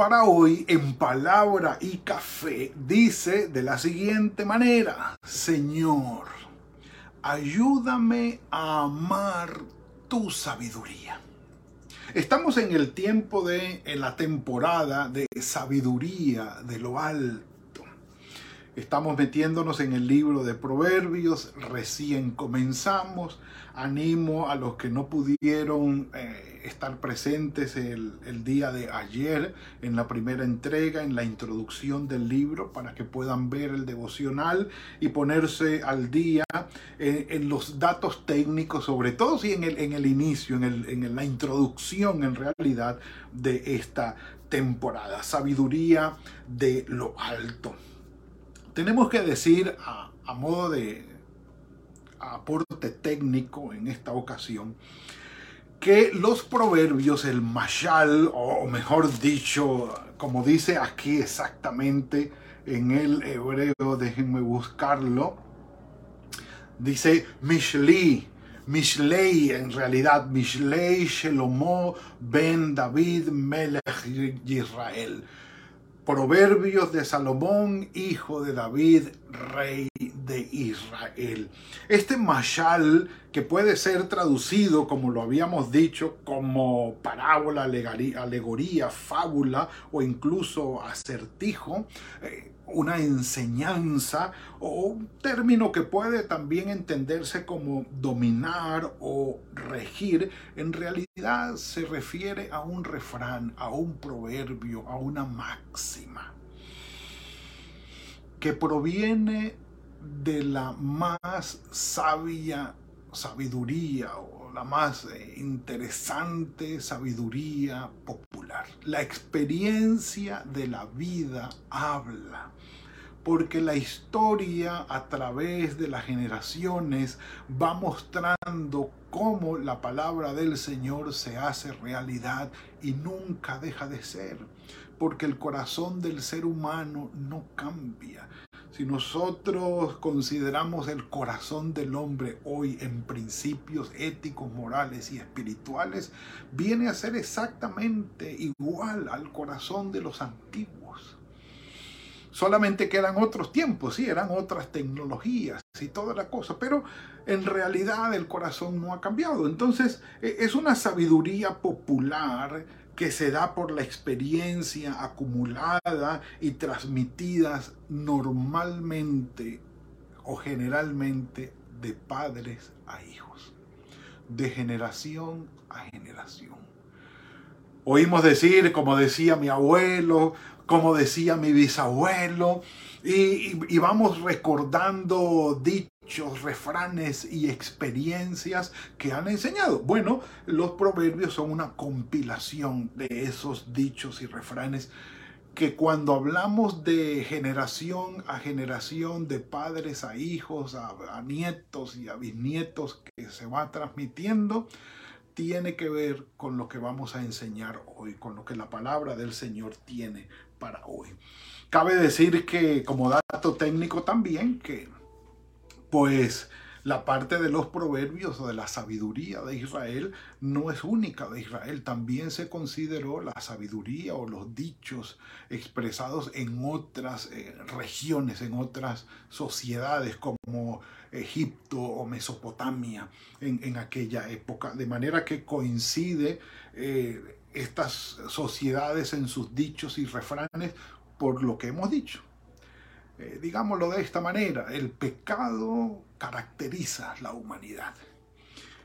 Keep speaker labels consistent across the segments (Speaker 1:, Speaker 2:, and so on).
Speaker 1: Para hoy en palabra y café dice de la siguiente manera, Señor, ayúdame a amar tu sabiduría. Estamos en el tiempo de, en la temporada de sabiduría de lo alto. Estamos metiéndonos en el libro de Proverbios, recién comenzamos. Animo a los que no pudieron... Eh, estar presentes el, día de ayer en la primera entrega, en la introducción del libro, para que puedan ver el devocional y ponerse al día en, los datos técnicos, sobre todo si en el, en el inicio, en, el, en la introducción en realidad de esta temporada. Sabiduría de lo alto. Tenemos que decir a, modo de aporte técnico en esta ocasión, que los proverbios, el mashal, o mejor dicho, como dice aquí exactamente en el hebreo, déjenme buscarlo, dice Mishli, Mishlei, en realidad, Mishlei Shelomo ben David Melech Israel. Proverbios de Salomón, hijo de David, rey de Israel. Este mashal, que puede ser traducido, como lo habíamos dicho, como parábola, alegoría, fábula o incluso acertijo, eh, una enseñanza o un término que puede también entenderse como dominar o regir, en realidad se refiere a un refrán, a un proverbio, a una máxima que proviene de la más sabia sabiduría o la más eh, interesante sabiduría popular. La experiencia de la vida habla porque la historia a través de las generaciones va mostrando cómo la palabra del Señor se hace realidad y nunca deja de ser, porque el corazón del ser humano no cambia. Si nosotros consideramos el corazón del hombre hoy en principios éticos, morales y espirituales, viene a ser exactamente igual al corazón de los antiguos. Solamente que eran otros tiempos, sí, eran otras tecnologías y toda la cosa, pero en realidad el corazón no ha cambiado. Entonces e, es una sabiduría popular que se da por la experiencia acumulada y transmitidas normalmente o generalmente de padres a hijos, de generación a generación. Oímos decir, como decía mi abuelo, como decía mi bisabuelo, y, vamos recordando dichos, refranes y experiencias que han enseñado. Bueno, los proverbios son una compilación de esos dichos y refranes que cuando hablamos de generación a generación, de padres a hijos, a, a, nietos y a bisnietos que se va transmitiendo, tiene que ver con lo que vamos a enseñar hoy, con lo que la palabra del Señor tiene para hoy. Cabe decir que como dato técnico también que pues la parte de los proverbios de la sabiduría de Israel no es única de Israel, también se consideró la sabiduría o los dichos expresados en otras eh, regiones, en otras sociedades como Egipto o Mesopotamia en, aquella época, de manera que coincide eh, estas sociedades en sus dichos y refranes por lo que hemos dicho. Eh, digámoslo de esta manera, el pecado caracteriza la humanidad.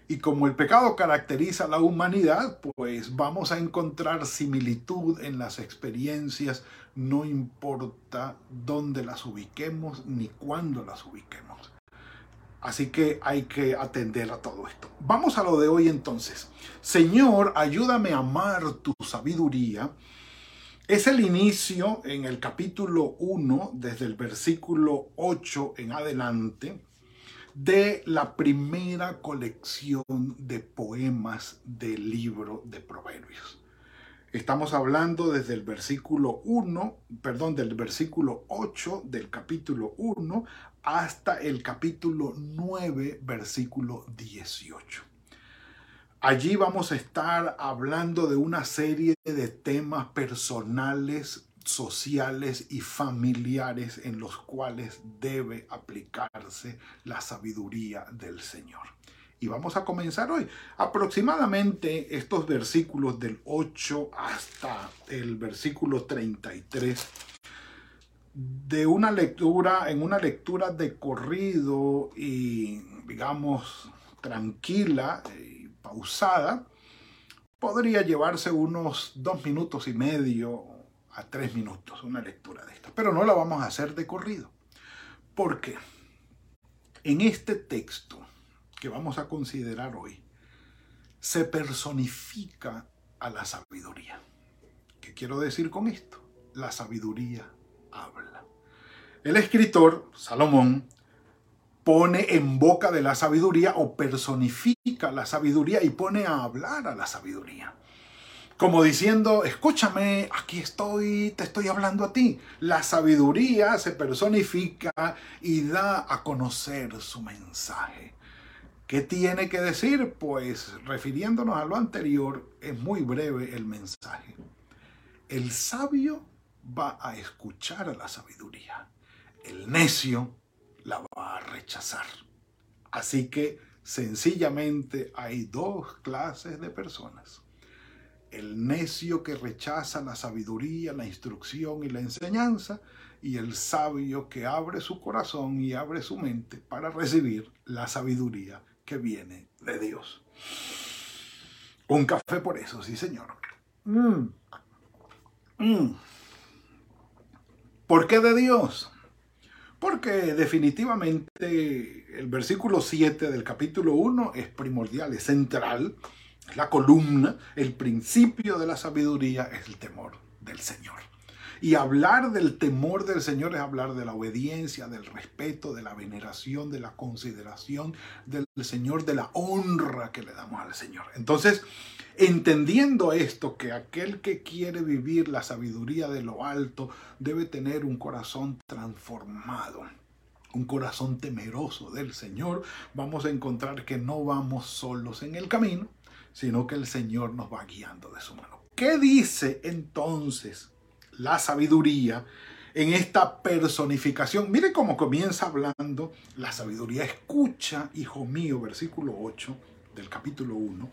Speaker 1: Y como el pecado caracteriza la humanidad, pues vamos a encontrar similitud en las experiencias, no importa dónde las ubiquemos ni cuándo las ubiquemos. Así que hay que atender a todo esto. Vamos a lo de hoy entonces. Señor, ayúdame a amar tu sabiduría Es el inicio en el capítulo 1, desde el versículo 8 en adelante, de la primera colección de poemas del libro de Proverbios. Estamos hablando desde el versículo 1, perdón, del versículo 8 del capítulo 1 hasta el capítulo 9, versículo 18. Allí vamos a estar hablando de una serie de temas personales, sociales y familiares en los cuales debe aplicarse la sabiduría del Señor. Y vamos a comenzar hoy. Aproximadamente estos versículos del 8 hasta el versículo 33 de una lectura, en una lectura de corrido y digamos tranquila y pausada, podría llevarse unos dos minutos y medio a tres minutos una lectura de esta. Pero no la vamos a hacer de corrido. Porque en este texto que vamos a considerar hoy, se personifica a la sabiduría. ¿Qué quiero decir con esto? La sabiduría habla. El escritor, Salomón, pone en boca de la sabiduría o personifica la sabiduría y pone a hablar a la sabiduría. Como diciendo, escúchame, aquí estoy, te estoy hablando a ti. La sabiduría se personifica y da a conocer su mensaje. ¿Qué tiene que decir? Pues refiriéndonos a lo anterior, es muy breve el mensaje. El sabio va a escuchar a la sabiduría. El necio la va a rechazar. Así que sencillamente hay dos clases de personas. El necio que rechaza la sabiduría, la instrucción y la enseñanza, y el sabio que abre su corazón y abre su mente para recibir la sabiduría que viene de Dios. Un café por eso, sí señor. Mm. Mm. ¿Por qué de Dios? Porque definitivamente el versículo 7 del capítulo 1 es primordial, es central, es la columna, el principio de la sabiduría es el temor del Señor. Y hablar del temor del Señor es hablar de la obediencia, del respeto, de la veneración, de la consideración del Señor, de la honra que le damos al Señor. Entonces, entendiendo esto, que aquel que quiere vivir la sabiduría de lo alto debe tener un corazón transformado un corazón temeroso del Señor, vamos a encontrar que no vamos solos en el camino, sino que el Señor nos va guiando de su mano. ¿Qué dice entonces la sabiduría en esta personificación. Mire cómo comienza hablando la sabiduría. Escucha, hijo mío, versículo 8 del capítulo 1.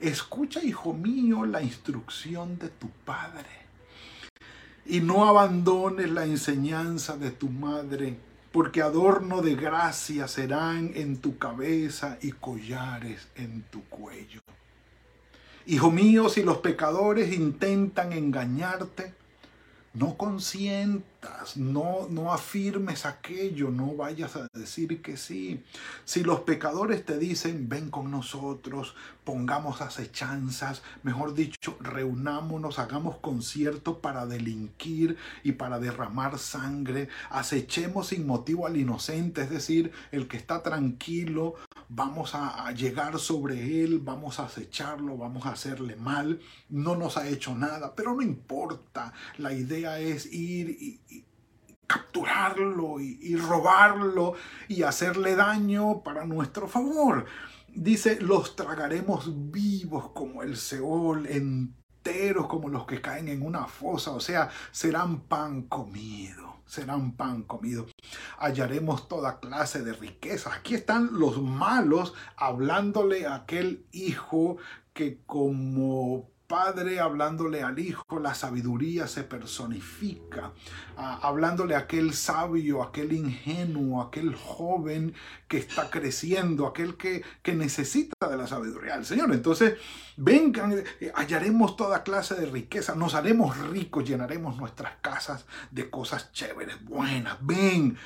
Speaker 1: Escucha, hijo mío, la instrucción de tu padre. Y no abandones la enseñanza de tu madre, porque adorno de gracia serán en tu cabeza y collares en tu cuello. Hijo mío, si los pecadores intentan engañarte, no consientas, no, no afirmes aquello, no vayas a decir que sí. Si los pecadores te dicen, ven con nosotros, pongamos acechanzas, mejor dicho, reunámonos, hagamos concierto para delinquir y para derramar sangre, acechemos sin motivo al inocente, es decir, el que está tranquilo, vamos a, llegar sobre él, vamos a acecharlo, vamos a hacerle mal, no nos ha hecho nada, pero no importa, la idea es ir y, capturarlo y, y robarlo y hacerle daño para nuestro favor. Dice, los tragaremos vivos como el Seol, enteros como los que caen en una fosa, o sea, serán pan comido serán pan comido. Hallaremos toda clase de riqueza. Aquí están los malos hablándole a aquel hijo que como Padre hablándole al Hijo, la sabiduría se personifica, ah, hablándole a aquel sabio, aquel ingenuo, aquel joven que está creciendo, aquel que, que necesita de la sabiduría del Señor. Entonces, vengan, eh, hallaremos toda clase de riqueza, nos haremos ricos, llenaremos nuestras casas de cosas chéveres, buenas. Ven,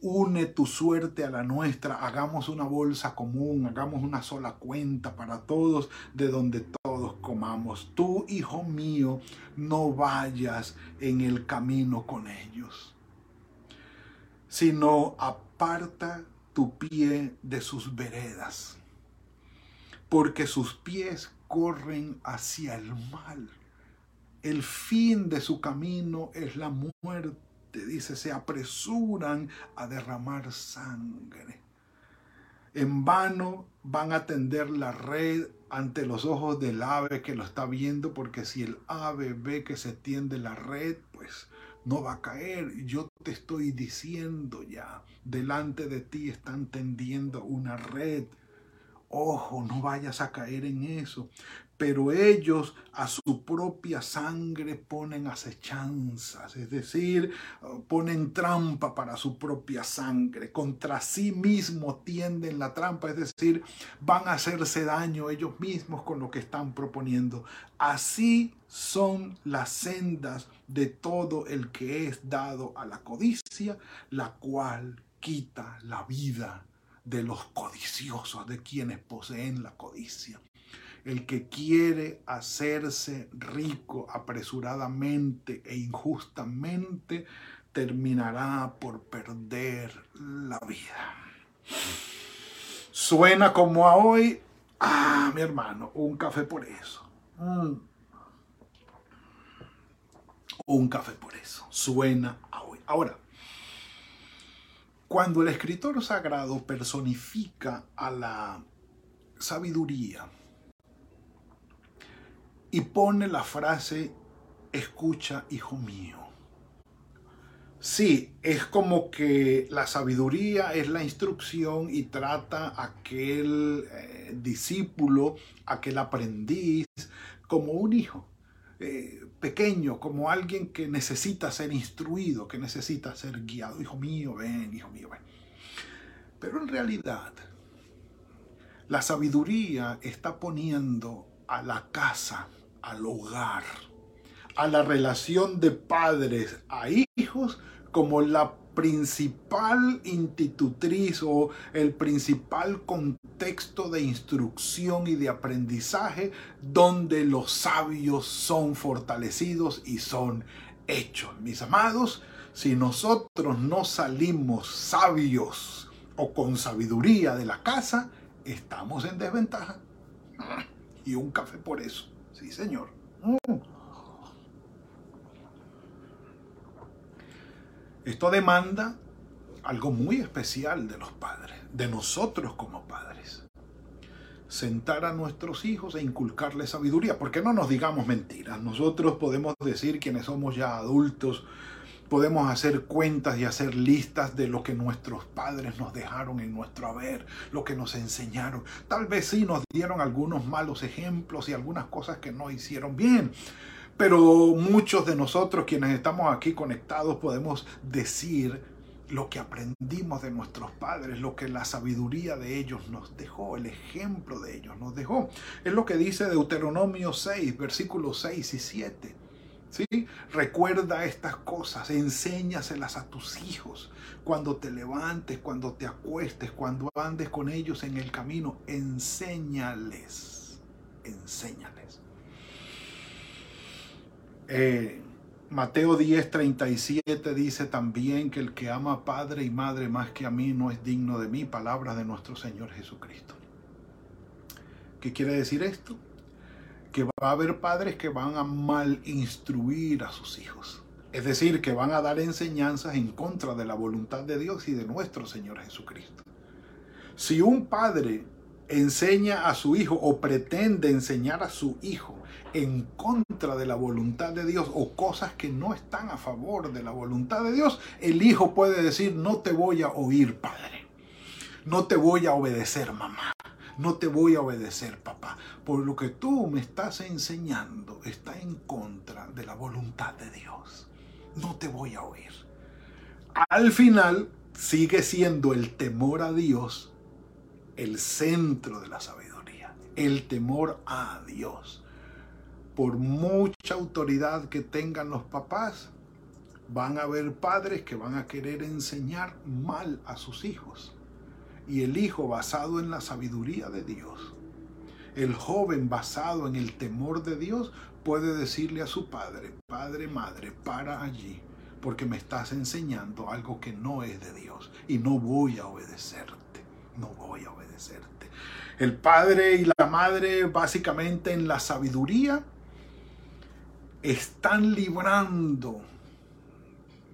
Speaker 1: une tu suerte a la nuestra, hagamos una bolsa común, hagamos una sola cuenta para todos, de donde todos comamos. Tú, hijo mío, no vayas en el camino con ellos, sino aparta tu pie de sus veredas, porque sus pies corren hacia el mal. El fin de su camino es la dice, se apresuran a derramar sangre. En vano van a tender la red ante los ojos del ave que lo está viendo, porque si el ave ve que se tiende la red, pues no va a caer. Yo te estoy diciendo ya, delante de ti están tendiendo una red. Ojo, no vayas a caer en eso pero ellos a su propia sangre ponen acechanzas, es decir, ponen trampa para su propia sangre, contra sí mismos tienden la trampa, es decir, van a hacerse daño ellos mismos con lo que están proponiendo. Así son las sendas de todo el que es dado a la codicia, la cual quita la vida de los codiciosos, de quienes poseen la codicia. El que quiere hacerse rico apresuradamente e injustamente terminará por perder la vida. Suena como a hoy, ah, mi hermano, un café por eso. Mm. Un café por eso. Suena a hoy. Ahora, cuando el escritor sagrado personifica a la sabiduría, y pone la frase, escucha, hijo mío. Sí, es como que la sabiduría es la instrucción y trata a aquel eh, discípulo, aquel aprendiz, como un hijo eh, pequeño, como alguien que necesita ser instruido, que necesita ser guiado. Hijo mío, ven, hijo mío, ven. Pero en realidad, la sabiduría está poniendo a la casa al hogar, a la relación de padres a hijos como la principal institutriz o el principal contexto de instrucción y de aprendizaje donde los sabios son fortalecidos y son hechos. Mis amados, si nosotros no salimos sabios o con sabiduría de la casa, estamos en desventaja. Y un café por eso. Sí, Señor. Mm. Esto demanda algo muy especial de los padres, de nosotros como padres. Sentar a nuestros hijos e inculcarles sabiduría, porque no nos digamos mentiras. Nosotros podemos decir quienes somos ya adultos, podemos hacer cuentas y hacer listas de lo que nuestros padres nos dejaron en nuestro haber, lo que nos enseñaron. Tal vez sí nos dieron algunos malos ejemplos y algunas cosas que no hicieron bien. Pero muchos de nosotros quienes estamos aquí conectados podemos decir lo que aprendimos de nuestros padres, lo que la sabiduría de ellos nos dejó, el ejemplo de ellos nos dejó. Es lo que dice Deuteronomio 6, versículos 6 y 7. Recuerda estas cosas, enséñaselas a tus hijos. Cuando te levantes, cuando te acuestes, cuando andes con ellos en el camino, enséñales, enséñales. Eh, Mateo 10, 37 dice también que el que ama a padre y madre más que a mí no es digno de mí, palabras de nuestro Señor Jesucristo. ¿Qué quiere decir esto? Que va a haber padres que van a mal instruir a sus hijos. Es decir, que van a dar enseñanzas en contra de la voluntad de Dios y de nuestro Señor Jesucristo. Si un padre enseña a su hijo o pretende enseñar a su hijo en contra de la voluntad de Dios o cosas que no están a favor de la voluntad de Dios, el hijo puede decir, no te voy a oír, padre. No te voy a obedecer, mamá no te voy a obedecer, papá, por lo que tú me estás enseñando está en contra de la voluntad de Dios. No te voy a oír. Al final sigue siendo el temor a Dios el centro de la sabiduría, el temor a Dios. Por mucha autoridad que tengan los papás, van a haber padres que van a querer enseñar mal a sus hijos. Y el hijo basado en la sabiduría de Dios, el joven basado en el temor de Dios, puede decirle a su padre, padre, madre, para allí, porque me estás enseñando algo que no es de Dios y no voy a obedecerte, no voy a obedecerte. El padre y la madre básicamente en la sabiduría están librando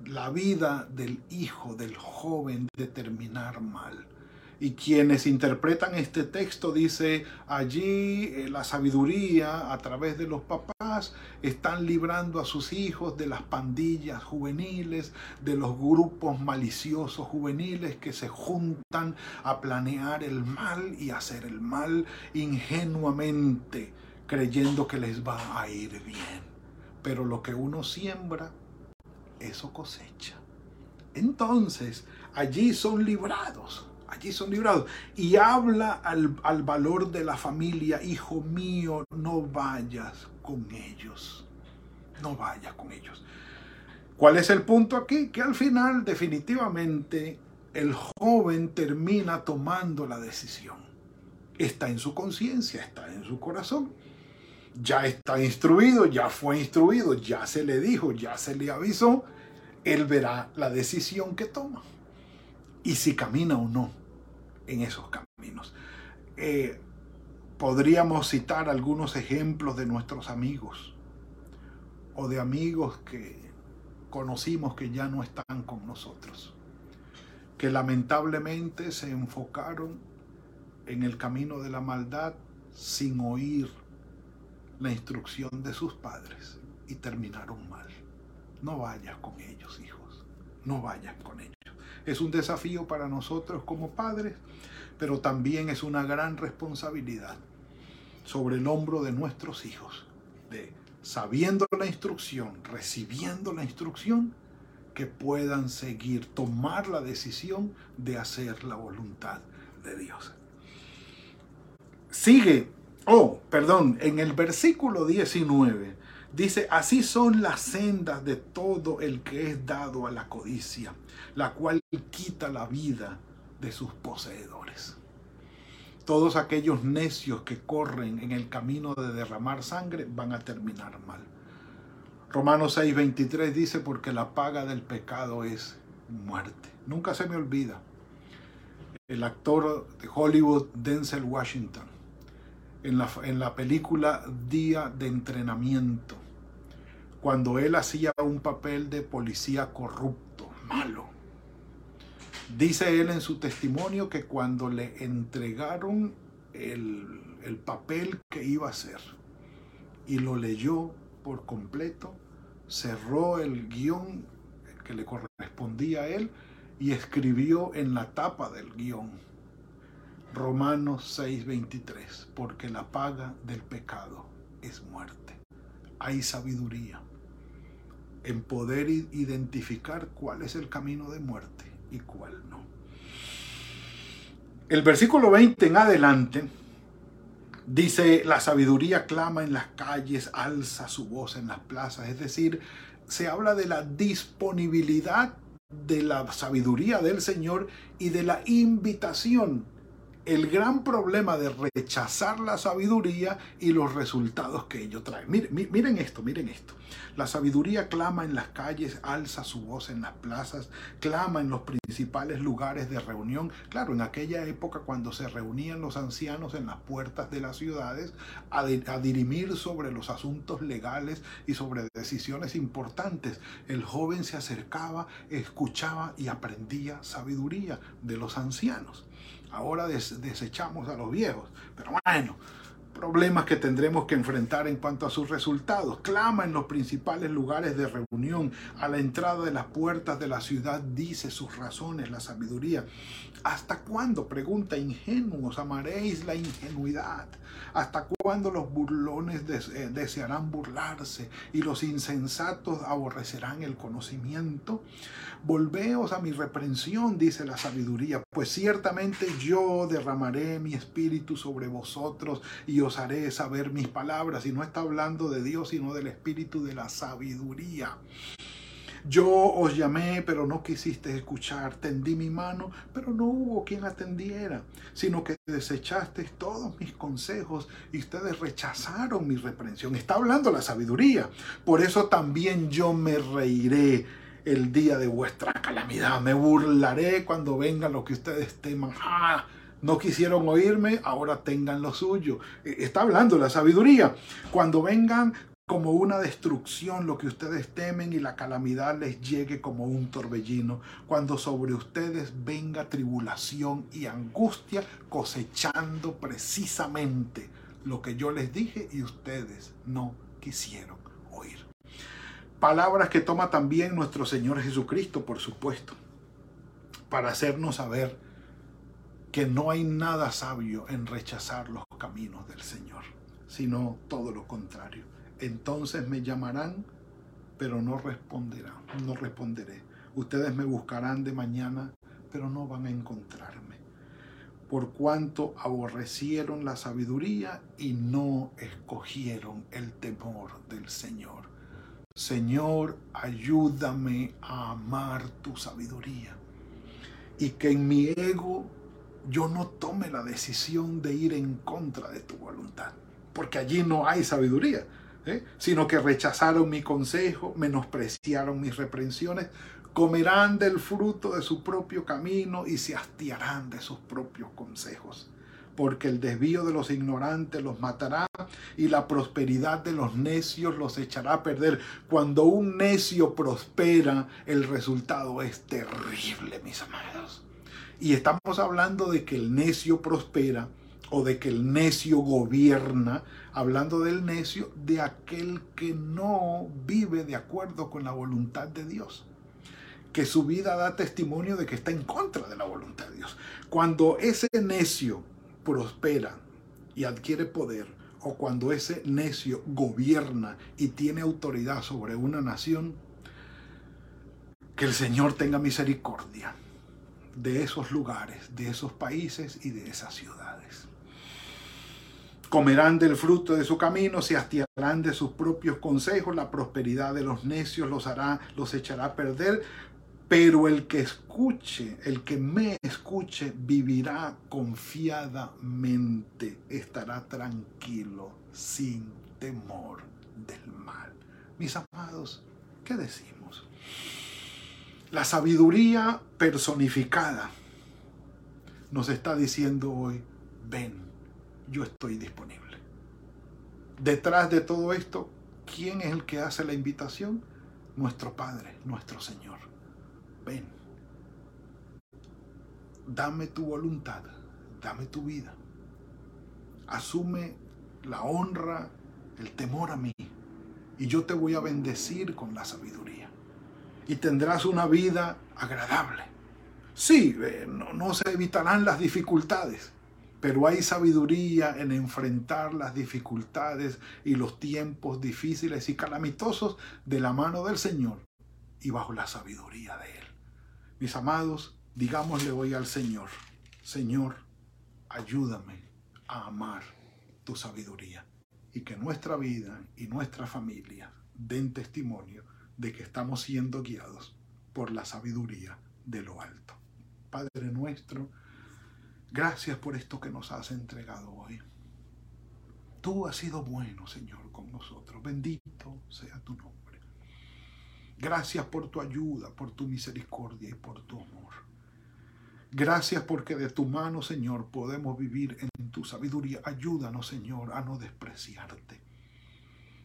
Speaker 1: la vida del hijo, del joven, de terminar mal. Y quienes interpretan este texto dice, allí eh, la sabiduría a través de los papás están librando a sus hijos de las pandillas juveniles, de los grupos maliciosos juveniles que se juntan a planear el mal y hacer el mal ingenuamente, creyendo que les va a ir bien. Pero lo que uno siembra, eso cosecha. Entonces, allí son librados, allí son librados. Y habla al, al, valor de la familia, hijo mío, no vayas con ellos, no vayas con ellos. ¿Cuál es el punto aquí? Que al final definitivamente el joven termina tomando la decisión. Está en su conciencia, está en su corazón ya está instruido, ya fue instruido, ya se le dijo, ya se le avisó, él verá la decisión que toma y si camina o no en esos caminos. Eh, podríamos citar algunos ejemplos de nuestros amigos o de amigos que conocimos que ya no están con nosotros, que lamentablemente se enfocaron en el camino de la maldad sin oír la instrucción de sus padres y terminaron mal. No vayas con ellos, hijos. No vayas con ellos. Es un desafío para nosotros como padres, pero también es una gran responsabilidad sobre el hombro de nuestros hijos, de sabiendo la instrucción, recibiendo la instrucción, que puedan seguir, tomar la decisión de hacer la voluntad de Dios. Sigue Oh, perdón, en el versículo 19 dice, así son las sendas de todo el que es dado a la codicia, la cual quita la vida de sus poseedores. Todos aquellos necios que corren en el camino de derramar sangre van a terminar mal. Romanos 6:23 dice, porque la paga del pecado es muerte. Nunca se me olvida el actor de Hollywood, Denzel Washington en la, en la película Día de Entrenamiento, cuando él hacía un papel de policía corrupto, malo. Dice él en su testimonio que cuando le entregaron el, el papel que iba a hacer y lo leyó por completo, cerró el guion que le correspondía a él y escribió en la tapa del guion Romanos 6:23, porque la paga del pecado es muerte. Hay sabiduría en poder identificar cuál es el camino de muerte y cuál no. El versículo 20 en adelante dice, la sabiduría clama en las calles, alza su voz en las plazas, es decir, se habla de la disponibilidad de la sabiduría del Señor y de la invitación el gran problema de rechazar la sabiduría y los resultados que ello trae. Miren, esto, miren esto. La sabiduría clama en las calles, alza su voz en las plazas, clama en los principales lugares de reunión. Claro, en aquella época cuando se reunían los ancianos en las puertas de las ciudades a, a dirimir sobre los asuntos legales y sobre decisiones importantes, el joven se acercaba, escuchaba y aprendía sabiduría de los ancianos. Ahora desechamos a los viejos. Pero bueno, problemas que tendremos que enfrentar en cuanto a sus resultados. Clama en los principales lugares de reunión, a la entrada de las puertas de la ciudad, dice sus razones, la sabiduría. ¿Hasta cuándo, pregunta ingenuos, amaréis la ingenuidad? ¿Hasta cuándo los burlones eh, desearán burlarse y los insensatos aborrecerán el conocimiento? Volveos a mi reprensión, dice la sabiduría, pues ciertamente yo derramaré mi espíritu sobre vosotros y os haré saber mis palabras. Y no está hablando de Dios, sino del espíritu de la sabiduría. Yo os llamé, pero no quisiste escuchar. Tendí mi mano, pero no hubo quien atendiera, sino que desechaste todos mis consejos y ustedes rechazaron mi reprensión. Está hablando la sabiduría. Por eso también yo me reiré el día de vuestra calamidad. Me burlaré cuando venga lo que ustedes teman. ¡Ah! No quisieron oírme, ahora tengan lo suyo. E, está hablando la sabiduría. Cuando vengan como una destrucción lo que ustedes temen y la calamidad les llegue como un torbellino, cuando sobre ustedes venga tribulación y angustia cosechando precisamente lo que yo les dije y ustedes no quisieron. Palabras que toma también nuestro Señor Jesucristo, por supuesto, para hacernos saber que no hay nada sabio en rechazar los caminos del Señor, sino todo lo contrario entonces me llamarán, pero no responderán, no responderé. Ustedes me buscarán de mañana, pero no van a encontrarme. Por cuanto aborrecieron la sabiduría y no escogieron el temor del Señor. Señor, ayúdame a amar tu sabiduría y que en mi ego yo no tome la decisión de ir en contra de tu voluntad, porque allí no hay sabiduría. ¿eh? sino que rechazaron mi consejo, menospreciaron mis reprensiones, comerán del fruto de su propio camino y se hastiarán de sus propios consejos. Porque el desvío de los ignorantes los matará y la prosperidad de los necios los echará a perder. Cuando un necio prospera, el resultado es terrible, mis amados. Y estamos hablando de que el necio prospera o de que el necio gobierna hablando del necio, de aquel que no vive de acuerdo con la voluntad de Dios, que su vida da testimonio de que está en contra de la voluntad de Dios. Cuando ese necio prospera y adquiere poder, o cuando ese necio gobierna y tiene autoridad sobre una nación, que el Señor tenga misericordia de esos lugares, de esos países y de esas ciudades. Comerán del fruto de su camino, se hastiarán de sus propios consejos, la prosperidad de los necios los hará, los echará a perder, pero el que escuche, el que me escuche, vivirá confiadamente, estará tranquilo, sin temor del mal. Mis amados, ¿qué decimos? La sabiduría personificada nos está diciendo hoy, ven, yo estoy disponible. Detrás de todo esto, ¿quién es el que hace la invitación? Nuestro Padre, nuestro Señor. Ven, dame tu voluntad, dame tu vida. Asume la honra, el temor a mí, y yo te voy a bendecir con la sabiduría. Y tendrás una vida agradable. Sí, eh, no, no se evitarán las dificultades, pero hay sabiduría en enfrentar las dificultades y los tiempos difíciles y calamitosos de la mano del Señor y bajo la sabiduría de Él. Mis amados, digámosle hoy al Señor, Señor, ayúdame a amar tu sabiduría y que nuestra vida y nuestra familia den testimonio de que estamos siendo guiados por la sabiduría de lo alto. Padre nuestro, Gracias por esto que nos has entregado hoy. Tú has sido bueno, Señor, con nosotros. Bendito sea tu nombre. Gracias por tu ayuda, por tu misericordia y por tu amor. Gracias porque de tu mano, Señor, podemos vivir en tu sabiduría. Ayúdanos, Señor, a no despreciarte,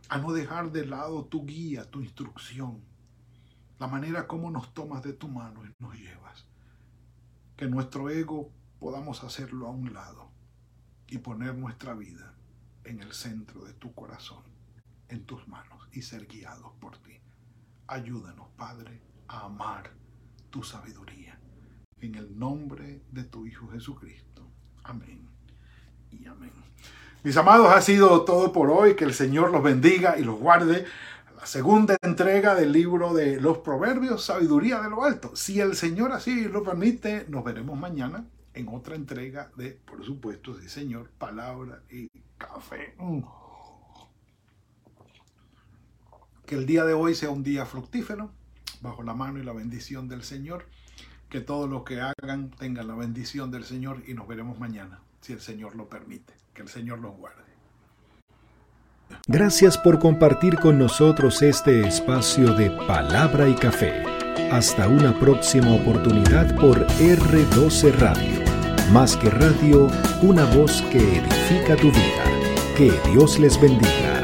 Speaker 1: a no dejar de lado tu guía, tu instrucción, la manera como nos tomas de tu mano y nos llevas. Que nuestro ego podamos hacerlo a un lado y poner nuestra vida en el centro de tu corazón, en tus manos y ser guiados por ti. Ayúdanos, Padre, a amar tu sabiduría. En el nombre de tu Hijo Jesucristo. Amén y amén. Mis amados, ha sido todo por hoy. Que el Señor los bendiga y los guarde. La segunda entrega del libro de los Proverbios, Sabiduría de lo Alto. Si el Señor así lo permite, nos veremos mañana en otra entrega de, por supuesto, sí señor, palabra y café. Que el día de hoy sea un día fructífero bajo la mano y la bendición del Señor. Que todo lo que hagan tengan la bendición del Señor y nos veremos mañana, si el Señor lo permite. Que el Señor los guarde.
Speaker 2: Gracias por compartir con nosotros este espacio de palabra y café. Hasta una próxima oportunidad por R12 Radio. Más que radio, una voz que edifica tu vida. Que Dios les bendiga.